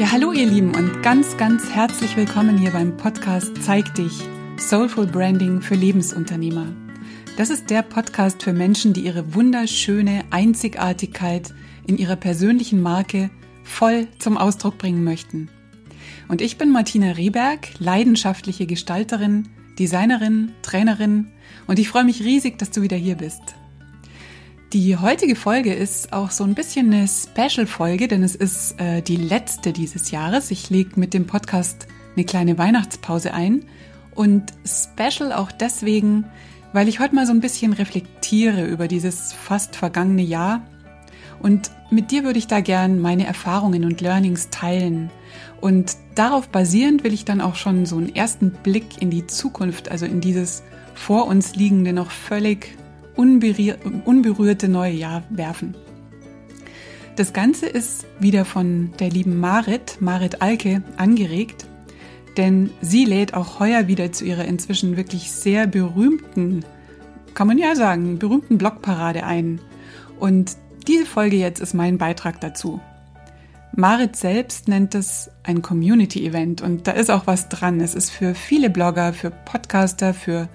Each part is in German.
Ja, hallo ihr Lieben und ganz, ganz herzlich willkommen hier beim Podcast Zeig dich, Soulful Branding für Lebensunternehmer. Das ist der Podcast für Menschen, die ihre wunderschöne Einzigartigkeit in ihrer persönlichen Marke voll zum Ausdruck bringen möchten. Und ich bin Martina Rehberg, leidenschaftliche Gestalterin, Designerin, Trainerin und ich freue mich riesig, dass du wieder hier bist. Die heutige Folge ist auch so ein bisschen eine Special-Folge, denn es ist äh, die letzte dieses Jahres. Ich lege mit dem Podcast eine kleine Weihnachtspause ein und Special auch deswegen, weil ich heute mal so ein bisschen reflektiere über dieses fast vergangene Jahr und mit dir würde ich da gern meine Erfahrungen und Learnings teilen. Und darauf basierend will ich dann auch schon so einen ersten Blick in die Zukunft, also in dieses vor uns liegende, noch völlig unberührte neue Jahr werfen. Das Ganze ist wieder von der lieben Marit, Marit Alke, angeregt, denn sie lädt auch heuer wieder zu ihrer inzwischen wirklich sehr berühmten, kann man ja sagen, berühmten Blogparade ein. Und diese Folge jetzt ist mein Beitrag dazu. Marit selbst nennt es ein Community-Event und da ist auch was dran. Es ist für viele Blogger, für Podcaster, für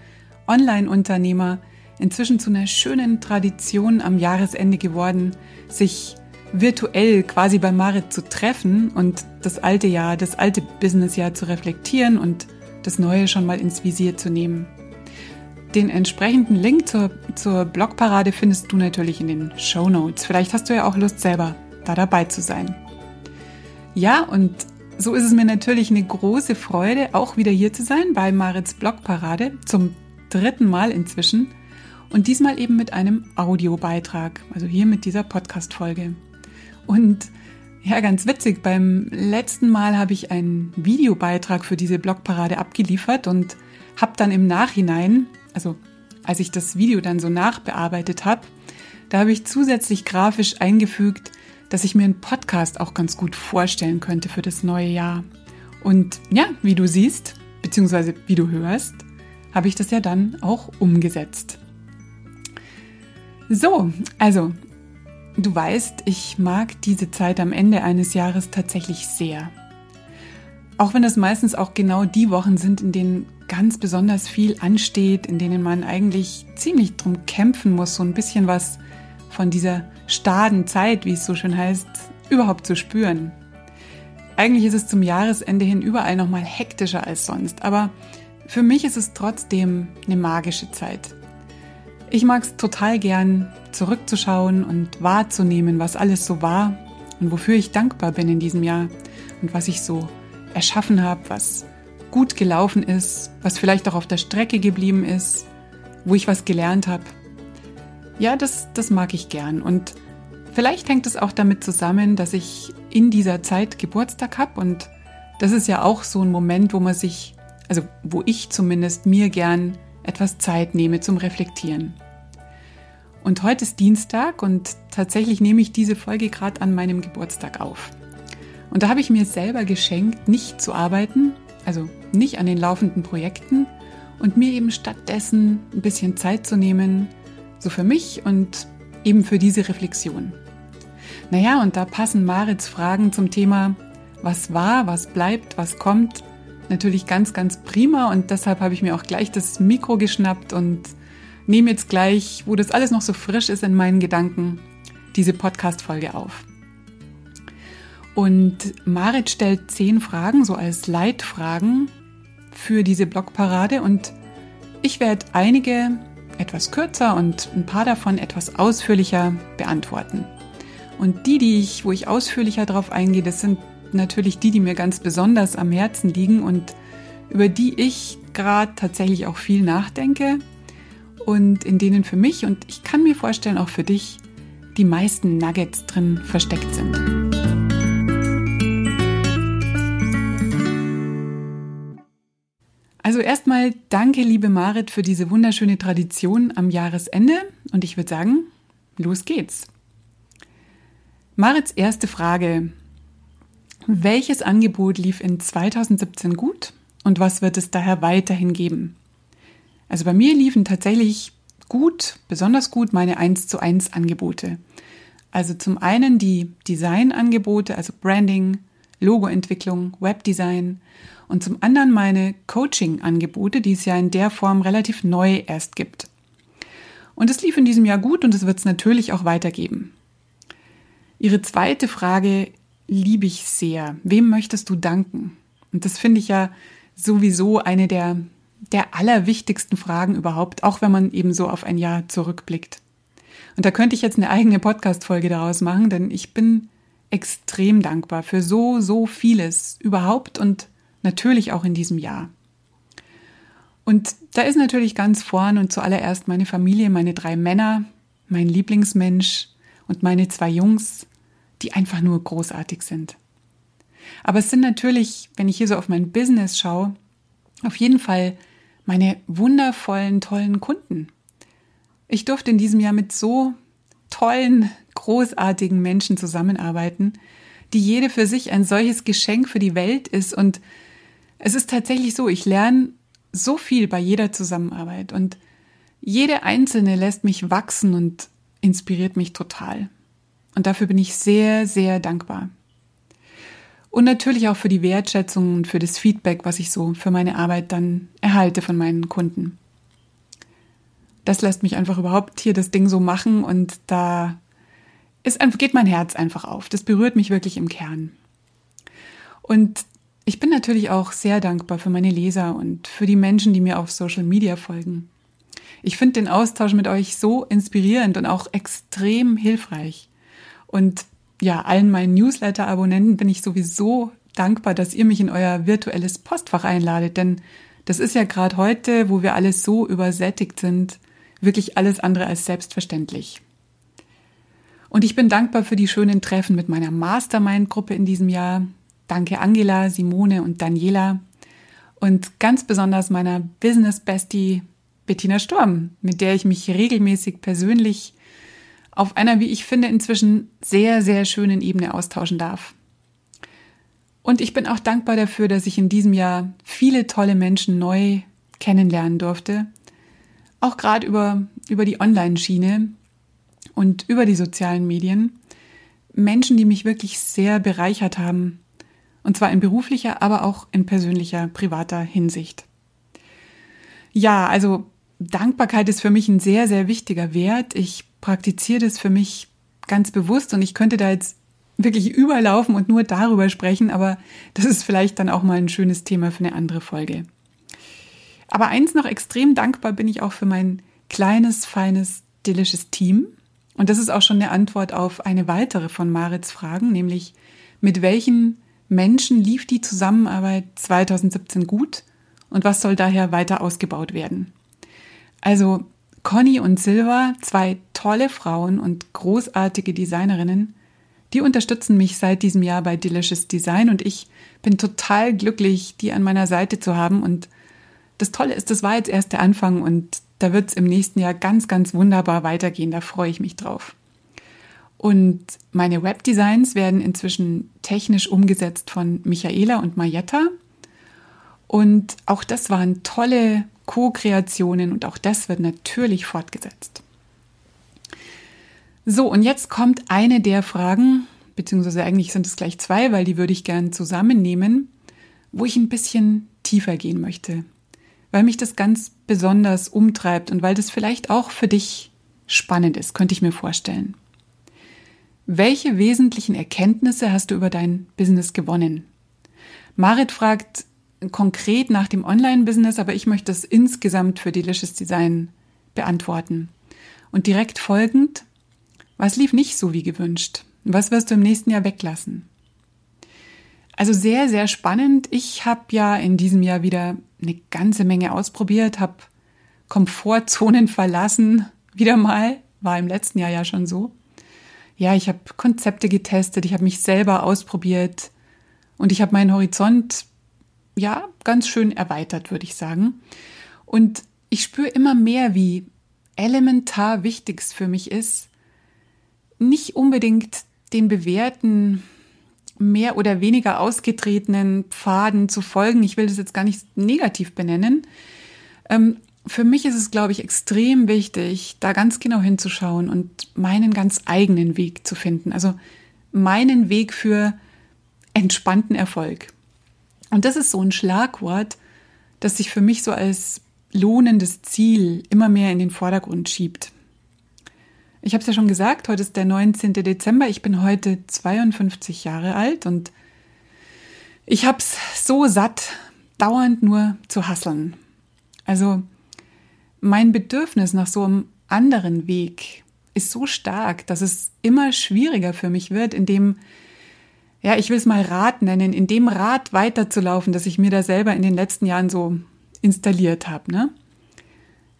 Online-Unternehmer inzwischen zu einer schönen Tradition am Jahresende geworden, sich virtuell quasi bei Marit zu treffen und das alte Jahr, das alte Businessjahr zu reflektieren und das neue schon mal ins Visier zu nehmen. Den entsprechenden Link zur, zur Blogparade findest du natürlich in den Show Notes. Vielleicht hast du ja auch Lust selber da dabei zu sein. Ja, und so ist es mir natürlich eine große Freude, auch wieder hier zu sein bei Marits Blogparade zum dritten Mal inzwischen und diesmal eben mit einem Audiobeitrag, also hier mit dieser Podcast-Folge. Und ja, ganz witzig, beim letzten Mal habe ich einen Videobeitrag für diese Blogparade abgeliefert und habe dann im Nachhinein, also als ich das Video dann so nachbearbeitet habe, da habe ich zusätzlich grafisch eingefügt, dass ich mir einen Podcast auch ganz gut vorstellen könnte für das neue Jahr. Und ja, wie du siehst, beziehungsweise wie du hörst, habe ich das ja dann auch umgesetzt. So, also, du weißt, ich mag diese Zeit am Ende eines Jahres tatsächlich sehr. Auch wenn es meistens auch genau die Wochen sind, in denen ganz besonders viel ansteht, in denen man eigentlich ziemlich drum kämpfen muss, so ein bisschen was von dieser staden Zeit, wie es so schön heißt, überhaupt zu spüren. Eigentlich ist es zum Jahresende hin überall noch mal hektischer als sonst, aber für mich ist es trotzdem eine magische Zeit. Ich mag es total gern, zurückzuschauen und wahrzunehmen, was alles so war und wofür ich dankbar bin in diesem Jahr und was ich so erschaffen habe, was gut gelaufen ist, was vielleicht auch auf der Strecke geblieben ist, wo ich was gelernt habe. Ja, das, das mag ich gern. Und vielleicht hängt es auch damit zusammen, dass ich in dieser Zeit Geburtstag habe und das ist ja auch so ein Moment, wo man sich, also wo ich zumindest mir gern etwas Zeit nehme zum Reflektieren. Und heute ist Dienstag und tatsächlich nehme ich diese Folge gerade an meinem Geburtstag auf. Und da habe ich mir selber geschenkt, nicht zu arbeiten, also nicht an den laufenden Projekten und mir eben stattdessen ein bisschen Zeit zu nehmen, so für mich und eben für diese Reflexion. Naja, und da passen Marits Fragen zum Thema, was war, was bleibt, was kommt, natürlich ganz, ganz prima und deshalb habe ich mir auch gleich das Mikro geschnappt und nehme jetzt gleich, wo das alles noch so frisch ist in meinen Gedanken, diese Podcast-Folge auf. Und Marit stellt zehn Fragen, so als Leitfragen für diese Blogparade und ich werde einige etwas kürzer und ein paar davon etwas ausführlicher beantworten. Und die, die ich, wo ich ausführlicher drauf eingehe, das sind natürlich die, die mir ganz besonders am Herzen liegen und über die ich gerade tatsächlich auch viel nachdenke und in denen für mich und ich kann mir vorstellen auch für dich die meisten Nuggets drin versteckt sind. Also erstmal danke, liebe Marit, für diese wunderschöne Tradition am Jahresende und ich würde sagen, los geht's. Marits erste Frage. Welches Angebot lief in 2017 gut und was wird es daher weiterhin geben? Also bei mir liefen tatsächlich gut, besonders gut meine 1 zu 1 Angebote. Also zum einen die Designangebote, also Branding, Logoentwicklung, Webdesign und zum anderen meine Coaching-Angebote, die es ja in der Form relativ neu erst gibt. Und es lief in diesem Jahr gut und es wird es natürlich auch weitergeben. Ihre zweite Frage liebe ich sehr. Wem möchtest du danken? Und das finde ich ja sowieso eine der, der allerwichtigsten Fragen überhaupt, auch wenn man eben so auf ein Jahr zurückblickt. Und da könnte ich jetzt eine eigene Podcast-Folge daraus machen, denn ich bin extrem dankbar für so, so vieles überhaupt und natürlich auch in diesem Jahr. Und da ist natürlich ganz vorn und zuallererst meine Familie, meine drei Männer, mein Lieblingsmensch und meine zwei Jungs, die einfach nur großartig sind. Aber es sind natürlich, wenn ich hier so auf mein Business schaue, auf jeden Fall meine wundervollen, tollen Kunden. Ich durfte in diesem Jahr mit so tollen, großartigen Menschen zusammenarbeiten, die jede für sich ein solches Geschenk für die Welt ist. Und es ist tatsächlich so, ich lerne so viel bei jeder Zusammenarbeit und jede einzelne lässt mich wachsen und inspiriert mich total. Und dafür bin ich sehr, sehr dankbar. Und natürlich auch für die Wertschätzung und für das Feedback, was ich so für meine Arbeit dann erhalte von meinen Kunden. Das lässt mich einfach überhaupt hier das Ding so machen und da ist, geht mein Herz einfach auf. Das berührt mich wirklich im Kern. Und ich bin natürlich auch sehr dankbar für meine Leser und für die Menschen, die mir auf Social Media folgen. Ich finde den Austausch mit euch so inspirierend und auch extrem hilfreich. Und ja, allen meinen Newsletter-Abonnenten bin ich sowieso dankbar, dass ihr mich in euer virtuelles Postfach einladet, denn das ist ja gerade heute, wo wir alles so übersättigt sind, wirklich alles andere als selbstverständlich. Und ich bin dankbar für die schönen Treffen mit meiner Mastermind-Gruppe in diesem Jahr, Danke Angela, Simone und Daniela. Und ganz besonders meiner Business Bestie Bettina Sturm, mit der ich mich regelmäßig persönlich auf einer, wie ich finde, inzwischen sehr, sehr schönen Ebene austauschen darf. Und ich bin auch dankbar dafür, dass ich in diesem Jahr viele tolle Menschen neu kennenlernen durfte. Auch gerade über, über die Online-Schiene und über die sozialen Medien. Menschen, die mich wirklich sehr bereichert haben und zwar in beruflicher, aber auch in persönlicher, privater Hinsicht. Ja, also Dankbarkeit ist für mich ein sehr, sehr wichtiger Wert. Ich praktiziere das für mich ganz bewusst und ich könnte da jetzt wirklich überlaufen und nur darüber sprechen, aber das ist vielleicht dann auch mal ein schönes Thema für eine andere Folge. Aber eins noch extrem dankbar bin ich auch für mein kleines, feines, delicious Team. Und das ist auch schon eine Antwort auf eine weitere von Marits Fragen, nämlich mit welchen Menschen lief die Zusammenarbeit 2017 gut und was soll daher weiter ausgebaut werden? Also Conny und Silva, zwei tolle Frauen und großartige Designerinnen, die unterstützen mich seit diesem Jahr bei Delicious Design und ich bin total glücklich, die an meiner Seite zu haben. Und das Tolle ist, das war jetzt erst der Anfang und da wird es im nächsten Jahr ganz, ganz wunderbar weitergehen. Da freue ich mich drauf. Und meine Webdesigns werden inzwischen technisch umgesetzt von Michaela und Marietta. Und auch das waren tolle Co-Kreationen und auch das wird natürlich fortgesetzt. So, und jetzt kommt eine der Fragen, beziehungsweise eigentlich sind es gleich zwei, weil die würde ich gern zusammennehmen, wo ich ein bisschen tiefer gehen möchte, weil mich das ganz besonders umtreibt und weil das vielleicht auch für dich spannend ist, könnte ich mir vorstellen. Welche wesentlichen Erkenntnisse hast du über dein Business gewonnen? Marit fragt konkret nach dem Online-Business, aber ich möchte es insgesamt für Delicious Design beantworten. Und direkt folgend, was lief nicht so wie gewünscht? Was wirst du im nächsten Jahr weglassen? Also sehr, sehr spannend. Ich habe ja in diesem Jahr wieder eine ganze Menge ausprobiert, habe Komfortzonen verlassen, wieder mal, war im letzten Jahr ja schon so ja, ich habe Konzepte getestet, ich habe mich selber ausprobiert und ich habe meinen Horizont ja ganz schön erweitert, würde ich sagen. Und ich spüre immer mehr, wie elementar wichtig es für mich ist, nicht unbedingt den bewährten, mehr oder weniger ausgetretenen Pfaden zu folgen. Ich will das jetzt gar nicht negativ benennen. Ähm, für mich ist es, glaube ich, extrem wichtig, da ganz genau hinzuschauen und meinen ganz eigenen Weg zu finden. Also meinen Weg für entspannten Erfolg. Und das ist so ein Schlagwort, das sich für mich so als lohnendes Ziel immer mehr in den Vordergrund schiebt. Ich habe es ja schon gesagt, heute ist der 19. Dezember. Ich bin heute 52 Jahre alt und ich habe es so satt, dauernd nur zu hasseln. Also mein Bedürfnis nach so einem anderen Weg ist so stark, dass es immer schwieriger für mich wird, in dem, ja, ich will es mal Rad nennen, in dem Rad weiterzulaufen, das ich mir da selber in den letzten Jahren so installiert habe. Ne?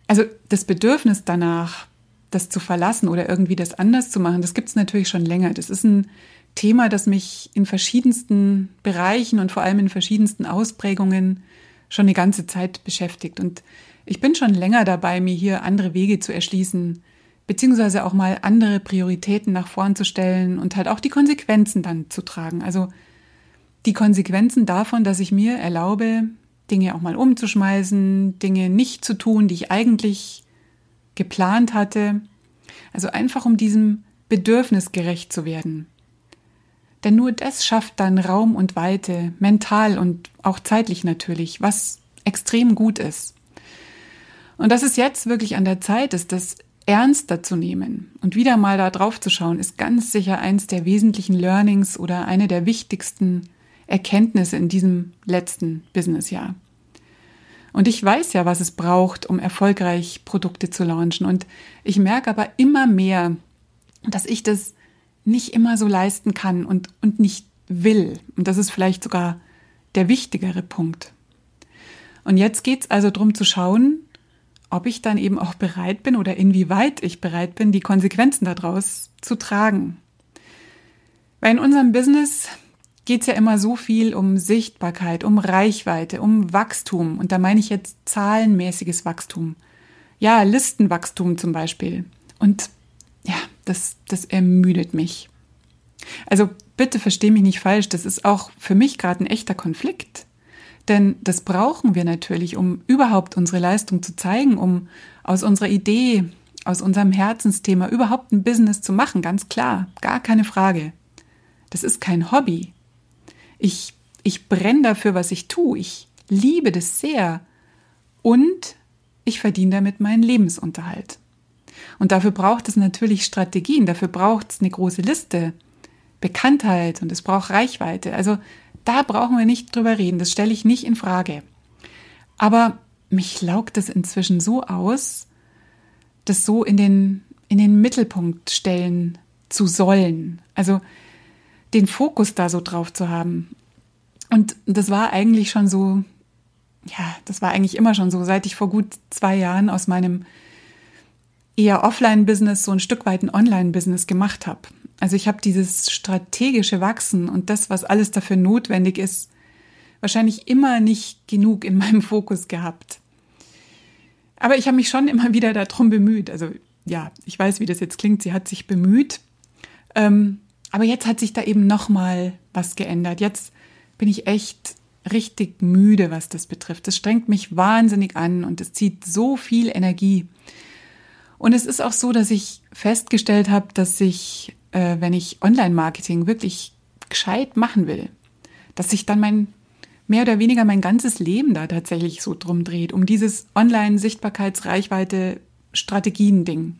Also das Bedürfnis danach, das zu verlassen oder irgendwie das anders zu machen, das gibt es natürlich schon länger. Das ist ein Thema, das mich in verschiedensten Bereichen und vor allem in verschiedensten Ausprägungen schon eine ganze Zeit beschäftigt. Und ich bin schon länger dabei, mir hier andere Wege zu erschließen, beziehungsweise auch mal andere Prioritäten nach vorn zu stellen und halt auch die Konsequenzen dann zu tragen. Also die Konsequenzen davon, dass ich mir erlaube, Dinge auch mal umzuschmeißen, Dinge nicht zu tun, die ich eigentlich geplant hatte. Also einfach um diesem Bedürfnis gerecht zu werden. Denn nur das schafft dann Raum und Weite, mental und auch zeitlich natürlich, was extrem gut ist. Und dass es jetzt wirklich an der Zeit ist, das ernster zu nehmen und wieder mal da drauf zu schauen, ist ganz sicher eins der wesentlichen Learnings oder eine der wichtigsten Erkenntnisse in diesem letzten Businessjahr. Und ich weiß ja, was es braucht, um erfolgreich Produkte zu launchen. Und ich merke aber immer mehr, dass ich das nicht immer so leisten kann und, und nicht will. Und das ist vielleicht sogar der wichtigere Punkt. Und jetzt geht es also darum zu schauen, ob ich dann eben auch bereit bin oder inwieweit ich bereit bin, die Konsequenzen daraus zu tragen. Weil in unserem Business geht es ja immer so viel um Sichtbarkeit, um Reichweite, um Wachstum. Und da meine ich jetzt zahlenmäßiges Wachstum. Ja, Listenwachstum zum Beispiel. Und ja, das, das ermüdet mich. Also bitte versteh mich nicht falsch, das ist auch für mich gerade ein echter Konflikt. Denn das brauchen wir natürlich, um überhaupt unsere Leistung zu zeigen, um aus unserer Idee, aus unserem Herzensthema überhaupt ein Business zu machen, ganz klar, gar keine Frage. Das ist kein Hobby. Ich, ich brenne dafür, was ich tue. Ich liebe das sehr. Und ich verdiene damit meinen Lebensunterhalt. Und dafür braucht es natürlich Strategien, dafür braucht es eine große Liste, Bekanntheit und es braucht Reichweite. Also da brauchen wir nicht drüber reden, das stelle ich nicht in Frage. Aber mich laugt es inzwischen so aus, das so in den, in den Mittelpunkt stellen zu sollen. Also den Fokus da so drauf zu haben. Und das war eigentlich schon so, ja, das war eigentlich immer schon so, seit ich vor gut zwei Jahren aus meinem eher Offline-Business so ein Stück weit ein Online-Business gemacht habe. Also ich habe dieses strategische Wachsen und das, was alles dafür notwendig ist, wahrscheinlich immer nicht genug in meinem Fokus gehabt. Aber ich habe mich schon immer wieder darum bemüht. Also ja, ich weiß, wie das jetzt klingt. Sie hat sich bemüht. Ähm, aber jetzt hat sich da eben noch mal was geändert. Jetzt bin ich echt richtig müde, was das betrifft. Das strengt mich wahnsinnig an und es zieht so viel Energie. Und es ist auch so, dass ich festgestellt habe, dass ich, äh, wenn ich Online-Marketing wirklich gescheit machen will, dass sich dann mein mehr oder weniger mein ganzes Leben da tatsächlich so drum dreht, um dieses Online-Sichtbarkeitsreichweite-Strategien-Ding.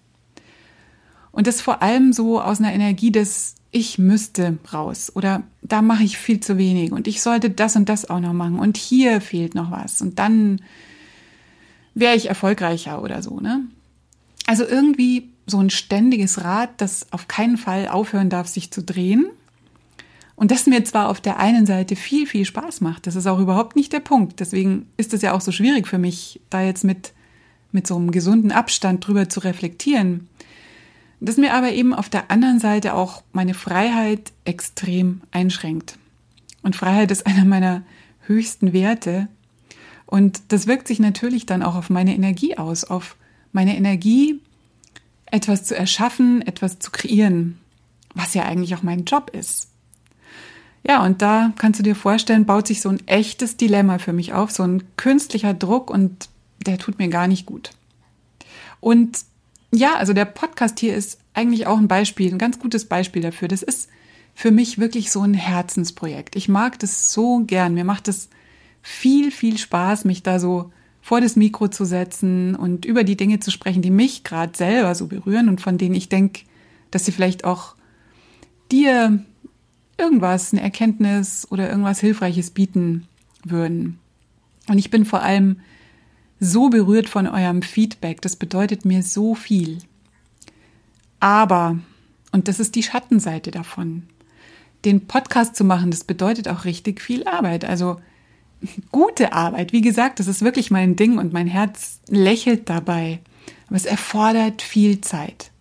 Und das vor allem so aus einer Energie des Ich müsste raus oder da mache ich viel zu wenig und ich sollte das und das auch noch machen und hier fehlt noch was und dann wäre ich erfolgreicher oder so, ne? Also irgendwie so ein ständiges Rad, das auf keinen Fall aufhören darf, sich zu drehen. Und das mir zwar auf der einen Seite viel, viel Spaß macht, das ist auch überhaupt nicht der Punkt. Deswegen ist es ja auch so schwierig für mich, da jetzt mit, mit so einem gesunden Abstand drüber zu reflektieren. Das mir aber eben auf der anderen Seite auch meine Freiheit extrem einschränkt. Und Freiheit ist einer meiner höchsten Werte. Und das wirkt sich natürlich dann auch auf meine Energie aus, auf meine Energie, etwas zu erschaffen, etwas zu kreieren, was ja eigentlich auch mein Job ist. Ja, und da kannst du dir vorstellen, baut sich so ein echtes Dilemma für mich auf, so ein künstlicher Druck und der tut mir gar nicht gut. Und ja, also der Podcast hier ist eigentlich auch ein Beispiel, ein ganz gutes Beispiel dafür. Das ist für mich wirklich so ein Herzensprojekt. Ich mag das so gern. Mir macht es viel, viel Spaß, mich da so vor das Mikro zu setzen und über die Dinge zu sprechen, die mich gerade selber so berühren und von denen ich denke, dass sie vielleicht auch dir irgendwas, eine Erkenntnis oder irgendwas Hilfreiches bieten würden. Und ich bin vor allem so berührt von eurem Feedback. Das bedeutet mir so viel. Aber, und das ist die Schattenseite davon, den Podcast zu machen, das bedeutet auch richtig viel Arbeit. Also gute Arbeit. Wie gesagt, das ist wirklich mein Ding und mein Herz lächelt dabei. Aber es erfordert viel Zeit.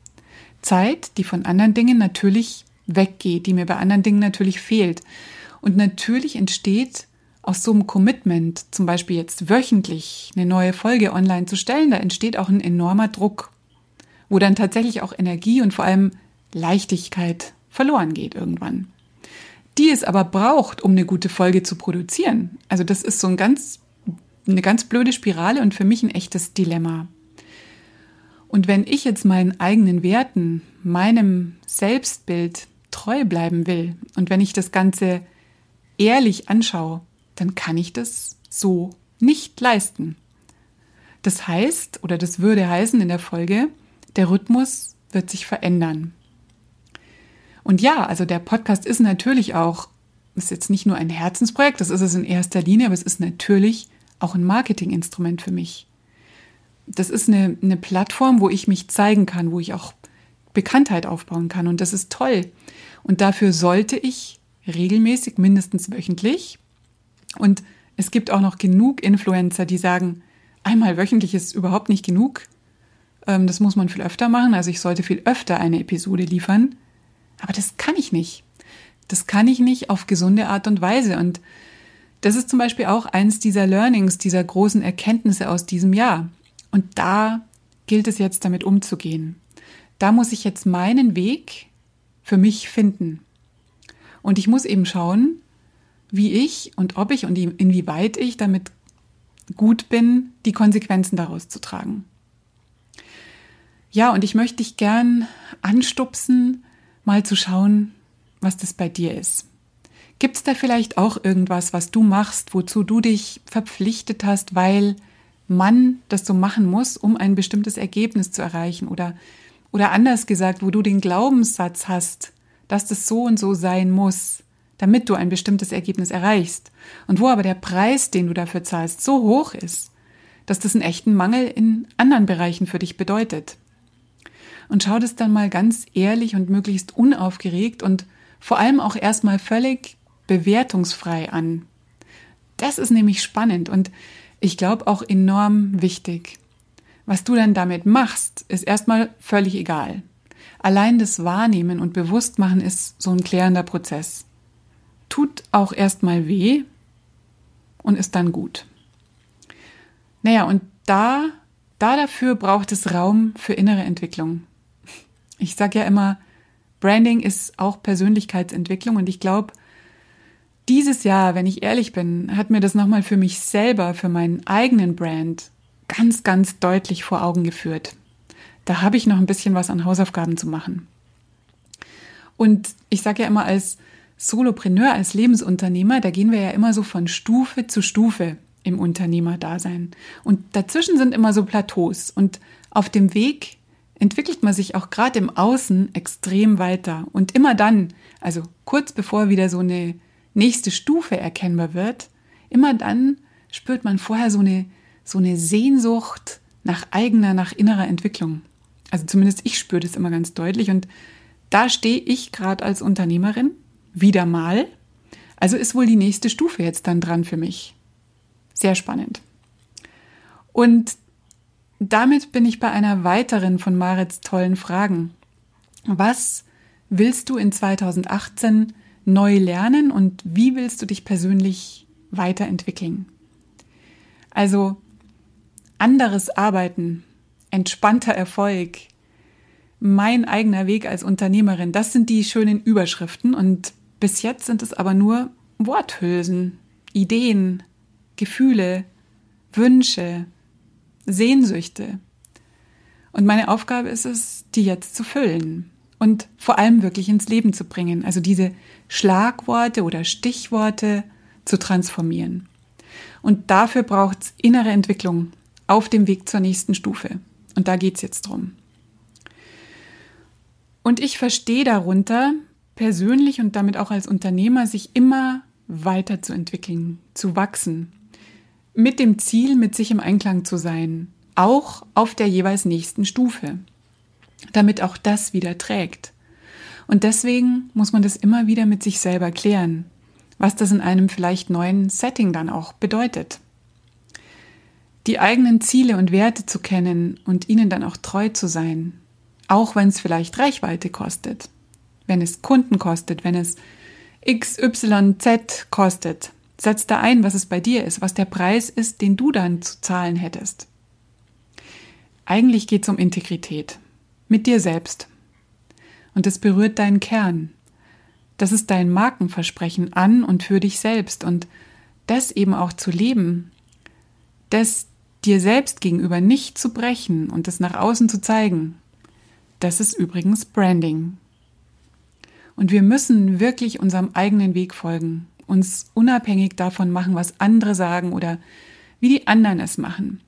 Zeit, die von anderen Dingen natürlich weggeht, die mir bei anderen Dingen natürlich fehlt. Und natürlich entsteht aus so einem Commitment, zum Beispiel jetzt wöchentlich eine neue Folge online zu stellen, da entsteht auch ein enormer Druck, wo dann tatsächlich auch Energie und vor allem Leichtigkeit verloren geht irgendwann. Die es aber braucht, um eine gute Folge zu produzieren. Also das ist so ein ganz, eine ganz blöde Spirale und für mich ein echtes Dilemma. Und wenn ich jetzt meinen eigenen Werten, meinem Selbstbild treu bleiben will und wenn ich das Ganze ehrlich anschaue, dann kann ich das so nicht leisten. Das heißt, oder das würde heißen in der Folge, der Rhythmus wird sich verändern. Und ja, also der Podcast ist natürlich auch, ist jetzt nicht nur ein Herzensprojekt, das ist es in erster Linie, aber es ist natürlich auch ein Marketinginstrument für mich. Das ist eine, eine Plattform, wo ich mich zeigen kann, wo ich auch Bekanntheit aufbauen kann. Und das ist toll. Und dafür sollte ich regelmäßig, mindestens wöchentlich, und es gibt auch noch genug Influencer, die sagen, einmal wöchentlich ist überhaupt nicht genug. Ähm, das muss man viel öfter machen. Also ich sollte viel öfter eine Episode liefern. Aber das kann ich nicht. Das kann ich nicht auf gesunde Art und Weise. Und das ist zum Beispiel auch eins dieser Learnings, dieser großen Erkenntnisse aus diesem Jahr. Und da gilt es jetzt damit umzugehen. Da muss ich jetzt meinen Weg für mich finden. Und ich muss eben schauen, wie ich und ob ich und inwieweit ich damit gut bin, die Konsequenzen daraus zu tragen. Ja, und ich möchte dich gern anstupsen, mal zu schauen, was das bei dir ist. Gibt es da vielleicht auch irgendwas, was du machst, wozu du dich verpflichtet hast, weil man das so machen muss, um ein bestimmtes Ergebnis zu erreichen? Oder, oder anders gesagt, wo du den Glaubenssatz hast, dass das so und so sein muss, damit du ein bestimmtes Ergebnis erreichst. Und wo aber der Preis, den du dafür zahlst, so hoch ist, dass das einen echten Mangel in anderen Bereichen für dich bedeutet. Und schau das dann mal ganz ehrlich und möglichst unaufgeregt und vor allem auch erstmal völlig bewertungsfrei an. Das ist nämlich spannend und ich glaube auch enorm wichtig. Was du dann damit machst, ist erstmal völlig egal. Allein das Wahrnehmen und Bewusstmachen ist so ein klärender Prozess tut auch erstmal weh und ist dann gut. Naja, und da, da dafür braucht es Raum für innere Entwicklung. Ich sage ja immer, Branding ist auch Persönlichkeitsentwicklung und ich glaube, dieses Jahr, wenn ich ehrlich bin, hat mir das nochmal für mich selber, für meinen eigenen Brand ganz, ganz deutlich vor Augen geführt. Da habe ich noch ein bisschen was an Hausaufgaben zu machen. Und ich sage ja immer, als Solopreneur, als Lebensunternehmer, da gehen wir ja immer so von Stufe zu Stufe im Unternehmerdasein. Und dazwischen sind immer so Plateaus. Und auf dem Weg entwickelt man sich auch gerade im Außen extrem weiter. Und immer dann, also kurz bevor wieder so eine nächste Stufe erkennbar wird, immer dann spürt man vorher so eine, so eine Sehnsucht nach eigener, nach innerer Entwicklung. Also zumindest ich spüre das immer ganz deutlich. Und da stehe ich gerade als Unternehmerin wieder mal. Also ist wohl die nächste Stufe jetzt dann dran für mich. Sehr spannend. Und damit bin ich bei einer weiteren von Marits tollen Fragen. Was willst du in 2018 neu lernen und wie willst du dich persönlich weiterentwickeln? Also anderes Arbeiten, entspannter Erfolg, mein eigener Weg als Unternehmerin, das sind die schönen Überschriften und bis jetzt sind es aber nur Worthülsen, Ideen, Gefühle, Wünsche, Sehnsüchte. Und meine Aufgabe ist es, die jetzt zu füllen. und vor allem wirklich ins Leben zu bringen. Also diese Schlagworte oder Stichworte zu transformieren. Und dafür braucht es innere Entwicklung auf dem Weg zur nächsten Stufe. Und da geht es jetzt drum. Und ich verstehe darunter, persönlich und damit auch als Unternehmer, sich immer weiterzuentwickeln, zu wachsen, mit dem Ziel, mit sich im Einklang zu sein, auch auf der jeweils nächsten Stufe, damit auch das wieder trägt. Und deswegen muss man das immer wieder mit sich selber klären, was das in einem vielleicht neuen Setting dann auch bedeutet. Die eigenen Ziele und Werte zu kennen und ihnen dann auch treu zu sein, auch wenn es vielleicht Reichweite kostet, wenn es Kunden kostet, wenn es XYZ kostet. Setz da ein, was es bei dir ist, was der Preis ist, den du dann zu zahlen hättest. Eigentlich geht es um Integrität. Mit dir selbst. Und es berührt deinen Kern. Das ist dein Markenversprechen an und für dich selbst. Und das eben auch zu leben. Das dir selbst gegenüber nicht zu brechen und es nach außen zu zeigen. Das ist übrigens Branding. Und wir müssen wirklich unserem eigenen Weg folgen, uns unabhängig davon machen, was andere sagen oder wie die anderen es machen.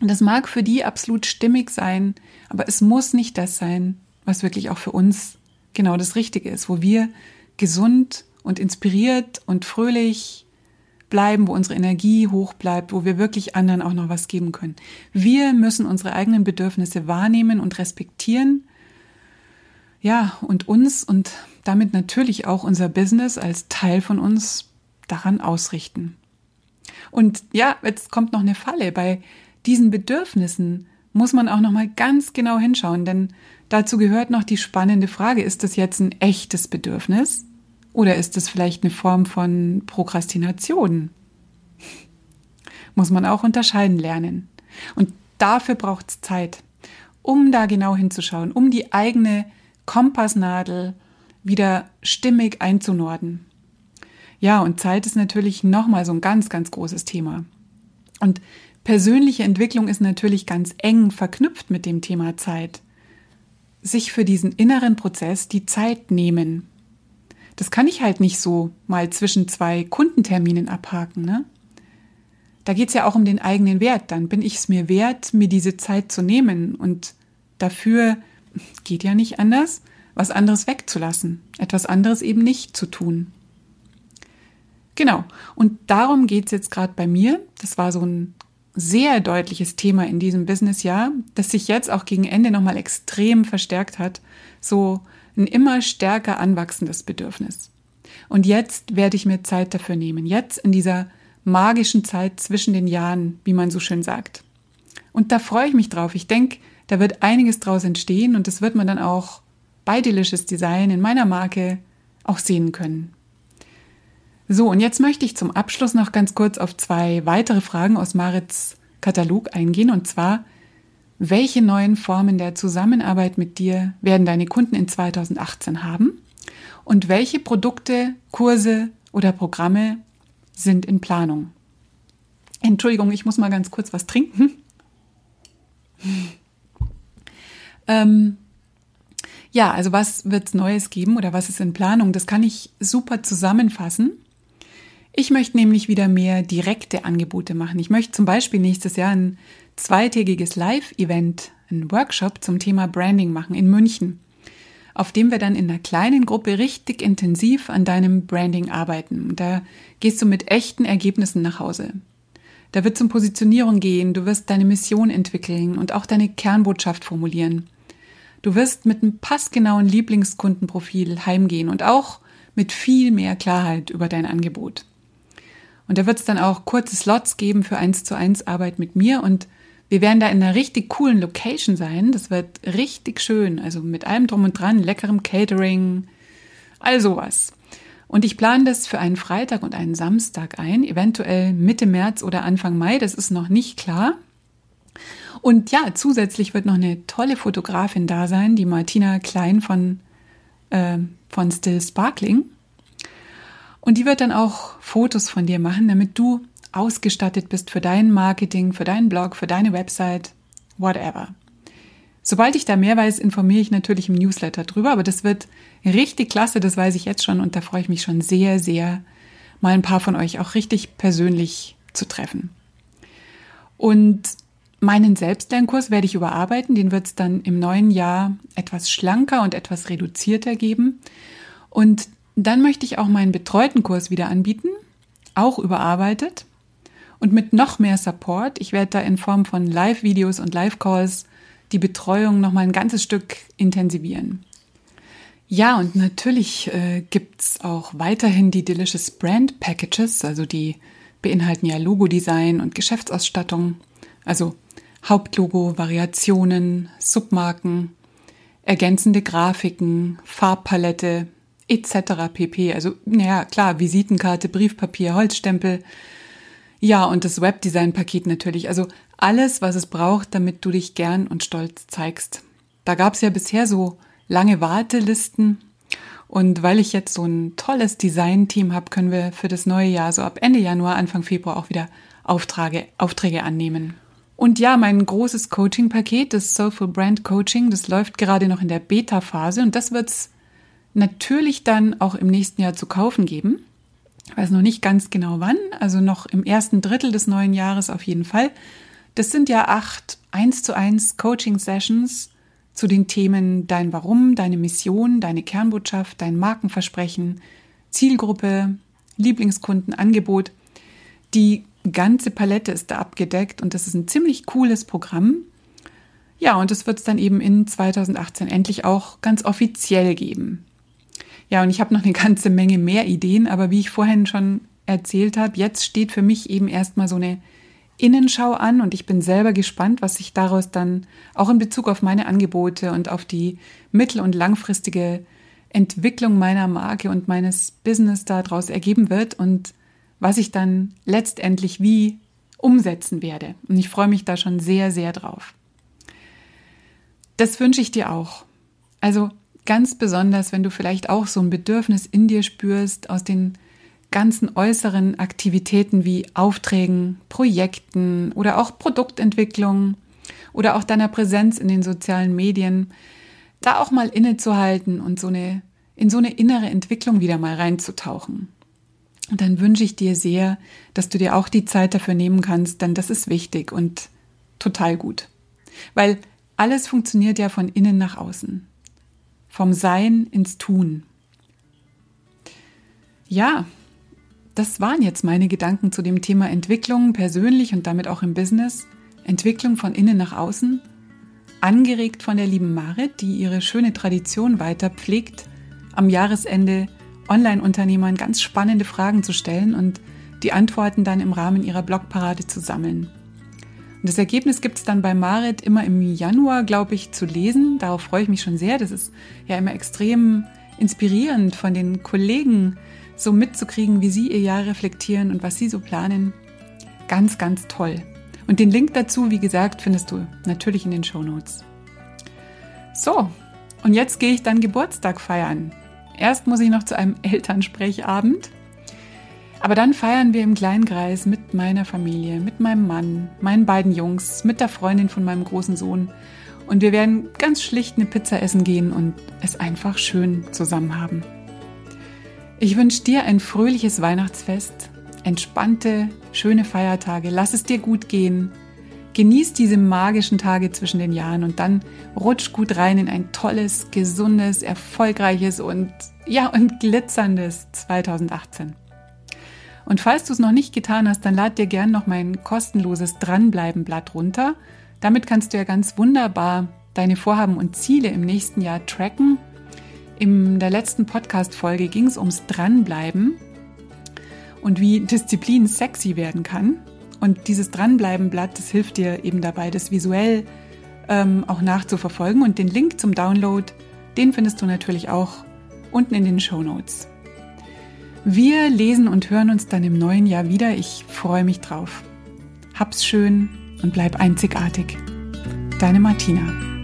Und das mag für die absolut stimmig sein, aber es muss nicht das sein, was wirklich auch für uns genau das Richtige ist, wo wir gesund und inspiriert und fröhlich bleiben, wo unsere Energie hoch bleibt, wo wir wirklich anderen auch noch was geben können. Wir müssen unsere eigenen Bedürfnisse wahrnehmen und respektieren. Ja, und uns und damit natürlich auch unser Business als Teil von uns daran ausrichten. Und ja, jetzt kommt noch eine Falle. Bei diesen Bedürfnissen muss man auch noch mal ganz genau hinschauen, denn dazu gehört noch die spannende Frage, ist das jetzt ein echtes Bedürfnis oder ist das vielleicht eine Form von Prokrastination? Muss man auch unterscheiden lernen. Und dafür braucht es Zeit, um da genau hinzuschauen, um die eigene Kompassnadel wieder stimmig einzunorden. Ja, und Zeit ist natürlich nochmal so ein ganz, ganz großes Thema. Und persönliche Entwicklung ist natürlich ganz eng verknüpft mit dem Thema Zeit. Sich für diesen inneren Prozess die Zeit nehmen. Das kann ich halt nicht so mal zwischen zwei Kundenterminen abhaken, ne? Da geht es ja auch um den eigenen Wert. Dann bin ich es mir wert, mir diese Zeit zu nehmen. Und dafür geht ja nicht anders, was anderes wegzulassen, etwas anderes eben nicht zu tun. Genau, und darum geht es jetzt gerade bei mir. Das war so ein sehr deutliches Thema in diesem Businessjahr, das sich jetzt auch gegen Ende nochmal extrem verstärkt hat. So ein immer stärker anwachsendes Bedürfnis. Und jetzt werde ich mir Zeit dafür nehmen. Jetzt in dieser magischen Zeit zwischen den Jahren, wie man so schön sagt. Und da freue ich mich drauf. Ich denke, da wird einiges draus entstehen und das wird man dann auch bei Delicious Design in meiner Marke auch sehen können. So, und jetzt möchte ich zum Abschluss noch ganz kurz auf zwei weitere Fragen aus Marits Katalog eingehen. Und zwar, welche neuen Formen der Zusammenarbeit mit dir werden deine Kunden in 2018 haben? Und welche Produkte, Kurse oder Programme sind in Planung? Entschuldigung, ich muss mal ganz kurz was trinken. Ähm, ja, also was wird es Neues geben oder was ist in Planung? Das kann ich super zusammenfassen. Ich möchte nämlich wieder mehr direkte Angebote machen. Ich möchte zum Beispiel nächstes Jahr ein zweitägiges Live-Event, ein Workshop zum Thema Branding machen in München, auf dem wir dann in einer kleinen Gruppe richtig intensiv an deinem Branding arbeiten. Da gehst du mit echten Ergebnissen nach Hause. Da wird es um Positionierung gehen, du wirst deine Mission entwickeln und auch deine Kernbotschaft formulieren. Du wirst mit einem passgenauen Lieblingskundenprofil heimgehen und auch mit viel mehr Klarheit über dein Angebot. Und da wird es dann auch kurze Slots geben für eins zu eins Arbeit mit mir und wir werden da in einer richtig coolen Location sein. Das wird richtig schön, also mit allem drum und dran, leckerem Catering, all sowas. Und ich plane das für einen Freitag und einen Samstag ein, eventuell Mitte März oder Anfang Mai, das ist noch nicht klar. Und ja, zusätzlich wird noch eine tolle Fotografin da sein, die Martina Klein von, äh, von Still Sparkling. Und die wird dann auch Fotos von dir machen, damit du ausgestattet bist für dein Marketing, für deinen Blog, für deine Website, whatever. Sobald ich da mehr weiß, informiere ich natürlich im Newsletter drüber, aber das wird richtig klasse, das weiß ich jetzt schon und da freue ich mich schon sehr, sehr, mal ein paar von euch auch richtig persönlich zu treffen. Und meinen Selbstlernkurs werde ich überarbeiten, den wird es dann im neuen Jahr etwas schlanker und etwas reduzierter geben. Und dann möchte ich auch meinen betreuten Kurs wieder anbieten, auch überarbeitet und mit noch mehr Support. Ich werde da in Form von Live-Videos und Live-Calls die Betreuung noch mal ein ganzes Stück intensivieren. Ja, und natürlich äh, gibt's auch weiterhin die Delicious Brand Packages, also die beinhalten ja Logodesign und Geschäftsausstattung, also Hauptlogo, Variationen, Submarken, ergänzende Grafiken, Farbpalette etc. pp. Also, naja, klar, Visitenkarte, Briefpapier, Holzstempel. Ja, und das Webdesign-Paket natürlich. Also alles, was es braucht, damit du dich gern und stolz zeigst. Da gab es ja bisher so lange Wartelisten. Und weil ich jetzt so ein tolles Design-Team habe, können wir für das neue Jahr, so ab Ende Januar, Anfang Februar auch wieder Aufträge, Aufträge annehmen. Und ja, mein großes Coaching-Paket, das Soulful Brand Coaching, das läuft gerade noch in der Beta-Phase und das wird es natürlich dann auch im nächsten Jahr zu kaufen geben. Ich weiß noch nicht ganz genau wann, also noch im ersten Drittel des neuen Jahres auf jeden Fall. Das sind ja acht 1 zu 1 Coaching-Sessions zu den Themen dein Warum, deine Mission, deine Kernbotschaft, dein Markenversprechen, Zielgruppe, Lieblingskunden, Angebot. Die ganze Palette ist da abgedeckt und das ist ein ziemlich cooles Programm. Ja, und das wird es dann eben in 2018 endlich auch ganz offiziell geben. Ja, und ich habe noch eine ganze Menge mehr Ideen, aber wie ich vorhin schon erzählt habe, jetzt steht für mich eben erstmal so eine Innenschau an und ich bin selber gespannt, was sich daraus dann auch in Bezug auf meine Angebote und auf die mittel- und langfristige Entwicklung meiner Marke und meines Business daraus ergeben wird und was ich dann letztendlich wie umsetzen werde. Und ich freue mich da schon sehr, sehr drauf. Das wünsche ich dir auch. Also ganz besonders, wenn du vielleicht auch so ein Bedürfnis in dir spürst, aus den ganzen äußeren Aktivitäten wie Aufträgen, Projekten oder auch Produktentwicklung oder auch deiner Präsenz in den sozialen Medien, da auch mal innezuhalten und so eine, in so eine innere Entwicklung wieder mal reinzutauchen. Dann wünsche ich dir sehr, dass du dir auch die Zeit dafür nehmen kannst, denn das ist wichtig und total gut. Weil alles funktioniert ja von innen nach außen. Vom Sein ins Tun. Ja, das waren jetzt meine Gedanken zu dem Thema Entwicklung persönlich und damit auch im Business. Entwicklung von innen nach außen. Angeregt von der lieben Marit, die ihre schöne Tradition weiter pflegt, am Jahresende Online-Unternehmern ganz spannende Fragen zu stellen und die Antworten dann im Rahmen ihrer Blogparade zu sammeln. Und das Ergebnis gibt es dann bei Marit immer im Januar, glaube ich, zu lesen. Darauf freue ich mich schon sehr. Das ist ja immer extrem inspirierend von den Kollegen so mitzukriegen, wie Sie Ihr Jahr reflektieren und was Sie so planen. Ganz, ganz toll. Und den Link dazu, wie gesagt, findest du natürlich in den Show Notes. So, und jetzt gehe ich dann Geburtstag feiern. Erst muss ich noch zu einem Elternsprechabend. Aber dann feiern wir im kleinen Kreis mit meiner Familie, mit meinem Mann, meinen beiden Jungs, mit der Freundin von meinem großen Sohn. Und wir werden ganz schlicht eine Pizza essen gehen und es einfach schön zusammen haben. Ich wünsche dir ein fröhliches Weihnachtsfest, entspannte, schöne Feiertage, lass es dir gut gehen. Genieß diese magischen Tage zwischen den Jahren und dann rutsch gut rein in ein tolles, gesundes, erfolgreiches und ja und glitzerndes 2018. Und falls du es noch nicht getan hast, dann lad dir gern noch mein kostenloses Dranbleiben-Blatt runter. Damit kannst du ja ganz wunderbar deine Vorhaben und Ziele im nächsten Jahr tracken in der letzten Podcast-Folge ging es ums Dranbleiben und wie Disziplin sexy werden kann. Und dieses Dranbleiben-Blatt, das hilft dir eben dabei, das visuell ähm, auch nachzuverfolgen. Und den Link zum Download, den findest du natürlich auch unten in den Show Notes. Wir lesen und hören uns dann im neuen Jahr wieder. Ich freue mich drauf. Hab's schön und bleib einzigartig. Deine Martina.